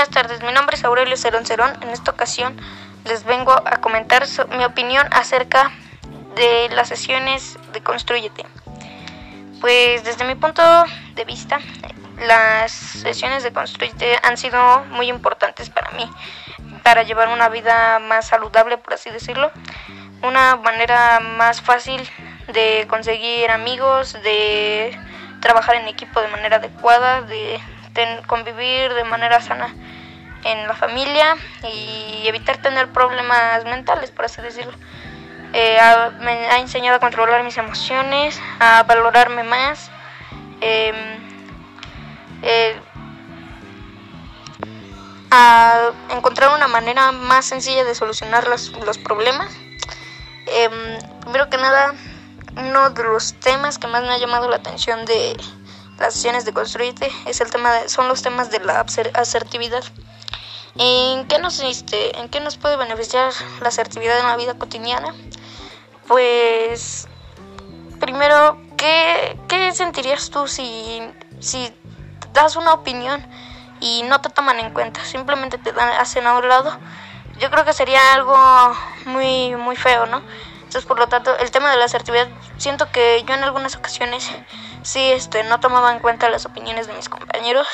Buenas tardes, mi nombre es Aurelio Cerón Cerón. En esta ocasión les vengo a comentar mi opinión acerca de las sesiones de Construyete. Pues desde mi punto de vista, las sesiones de Construyete han sido muy importantes para mí, para llevar una vida más saludable, por así decirlo, una manera más fácil de conseguir amigos, de trabajar en equipo de manera adecuada, de convivir de manera sana en la familia y evitar tener problemas mentales, por así decirlo. Eh, me ha enseñado a controlar mis emociones, a valorarme más, em, eh, a encontrar una manera más sencilla de solucionar los, los problemas. Em, primero que nada, uno de los temas que más me ha llamado la atención de las sesiones de Construite es el tema de, son los temas de la asertividad. ¿En qué nos este, en qué nos puede beneficiar la asertividad en la vida cotidiana? Pues primero, ¿qué, qué sentirías tú si, si das una opinión y no te toman en cuenta? Simplemente te dan, hacen a un lado. Yo creo que sería algo muy, muy feo, ¿no? Entonces, por lo tanto, el tema de la asertividad, siento que yo en algunas ocasiones sí este, no tomaba en cuenta las opiniones de mis compañeros.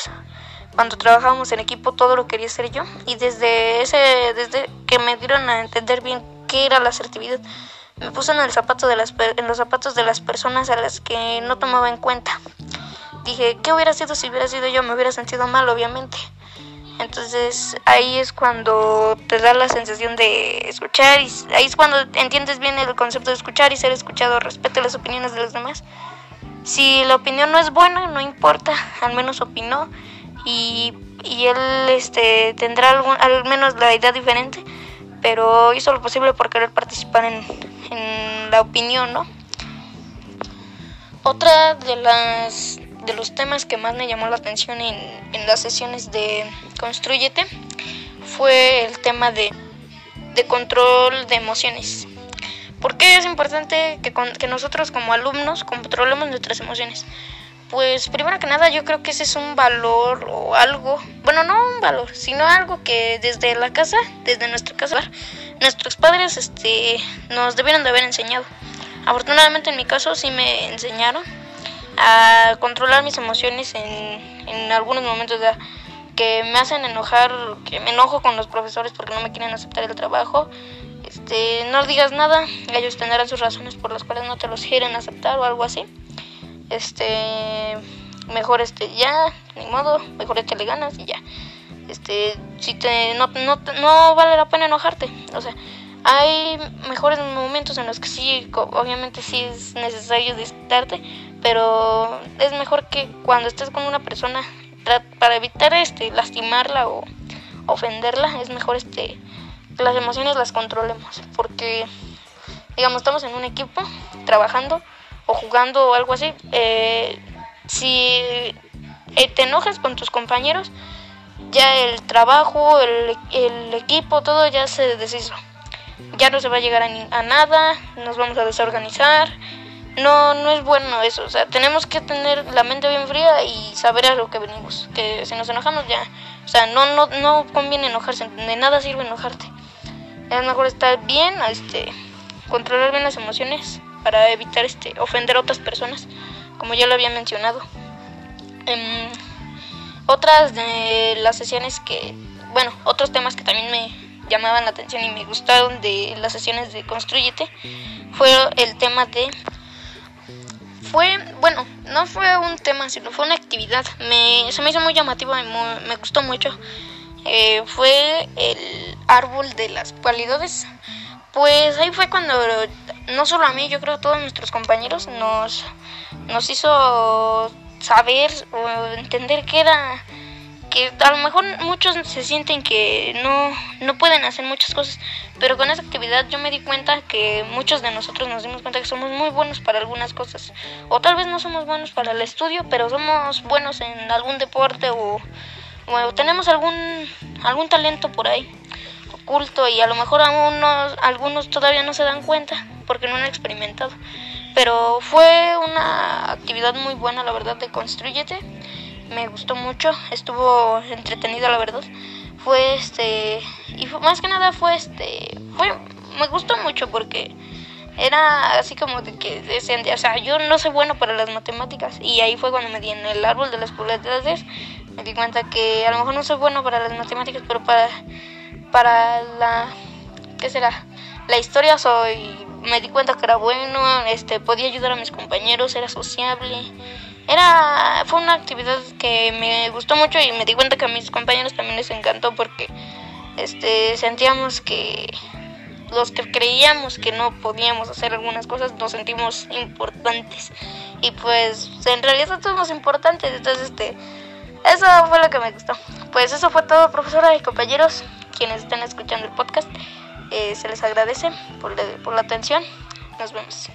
Cuando trabajábamos en equipo todo lo quería hacer yo y desde ese desde que me dieron a entender bien qué era la asertividad, me puse en el zapato de las en los zapatos de las personas a las que no tomaba en cuenta. Dije, ¿qué hubiera sido si hubiera sido yo? Me hubiera sentido mal, obviamente. Entonces ahí es cuando te da la sensación de escuchar y ahí es cuando entiendes bien el concepto de escuchar y ser escuchado, respete las opiniones de los demás. Si la opinión no es buena, no importa, al menos opinó y, y él este, tendrá algún, al menos la idea diferente, pero hizo lo posible por querer participar en, la opinión, ¿no? Otra de las de los temas que más me llamó la atención en, en las sesiones de Construyete fue el tema de, de control de emociones. ¿Por qué es importante que, que nosotros como alumnos controlemos nuestras emociones? Pues primero que nada yo creo que ese es un valor o algo, bueno no un valor, sino algo que desde la casa, desde nuestra casa, nuestros padres este, nos debieron de haber enseñado. Afortunadamente en mi caso sí me enseñaron a controlar mis emociones en, en algunos momentos que me hacen enojar, que me enojo con los profesores porque no me quieren aceptar el trabajo. Este, no digas nada, ellos tendrán sus razones por las cuales no te los quieren aceptar o algo así. Este, mejor este ya, ni modo, mejor te le ganas y ya. Este, si te no, no, no vale la pena enojarte, o sea, hay mejores momentos en los que sí, obviamente sí es necesario disfrutarte, pero es mejor que cuando estés con una persona, para evitar este lastimarla o ofenderla, es mejor este las emociones las controlemos, porque digamos estamos en un equipo trabajando o jugando o algo así, eh, si eh, te enojas con tus compañeros, ya el trabajo, el, el equipo, todo ya se deshizo ya no se va a llegar a, nada, nos vamos a desorganizar. No, no es bueno eso, o sea, tenemos que tener la mente bien fría y saber a lo que venimos, que si nos enojamos ya, o sea, no, no, no conviene enojarse, de nada sirve enojarte. Es mejor estar bien, este, controlar bien las emociones para evitar este, ofender a otras personas, como ya lo había mencionado. Em, otras de las sesiones que, bueno, otros temas que también me, llamaban la atención y me gustaron de las sesiones de Construyete fue el tema de fue bueno no fue un tema sino fue una actividad. Me se me hizo muy llamativo y me gustó mucho. Eh, fue el árbol de las cualidades. Pues ahí fue cuando no solo a mí yo creo a todos nuestros compañeros nos nos hizo saber o entender que era que a lo mejor muchos se sienten que no, no pueden hacer muchas cosas, pero con esa actividad yo me di cuenta que muchos de nosotros nos dimos cuenta que somos muy buenos para algunas cosas, o tal vez no somos buenos para el estudio, pero somos buenos en algún deporte o, o tenemos algún, algún talento por ahí oculto y a lo mejor algunos, algunos todavía no se dan cuenta porque no han experimentado. Pero fue una actividad muy buena, la verdad, de Construyete me gustó mucho, estuvo entretenido la verdad. Fue este y más que nada fue este fue me gustó mucho porque era así como de que decían, o sea, yo no soy bueno para las matemáticas y ahí fue cuando me di en el árbol de las probabilidades, me di cuenta que a lo mejor no soy bueno para las matemáticas, pero para para la ¿qué será? La historia soy me di cuenta que era bueno, este podía ayudar a mis compañeros, era sociable. Era fue una actividad que me gustó mucho y me di cuenta que a mis compañeros también les encantó porque este sentíamos que los que creíamos que no podíamos hacer algunas cosas nos sentimos importantes. Y pues en realidad somos importantes entonces este eso fue lo que me gustó. Pues eso fue todo profesora y compañeros quienes están escuchando el podcast eh, se les agradece por, por la atención. Nos vemos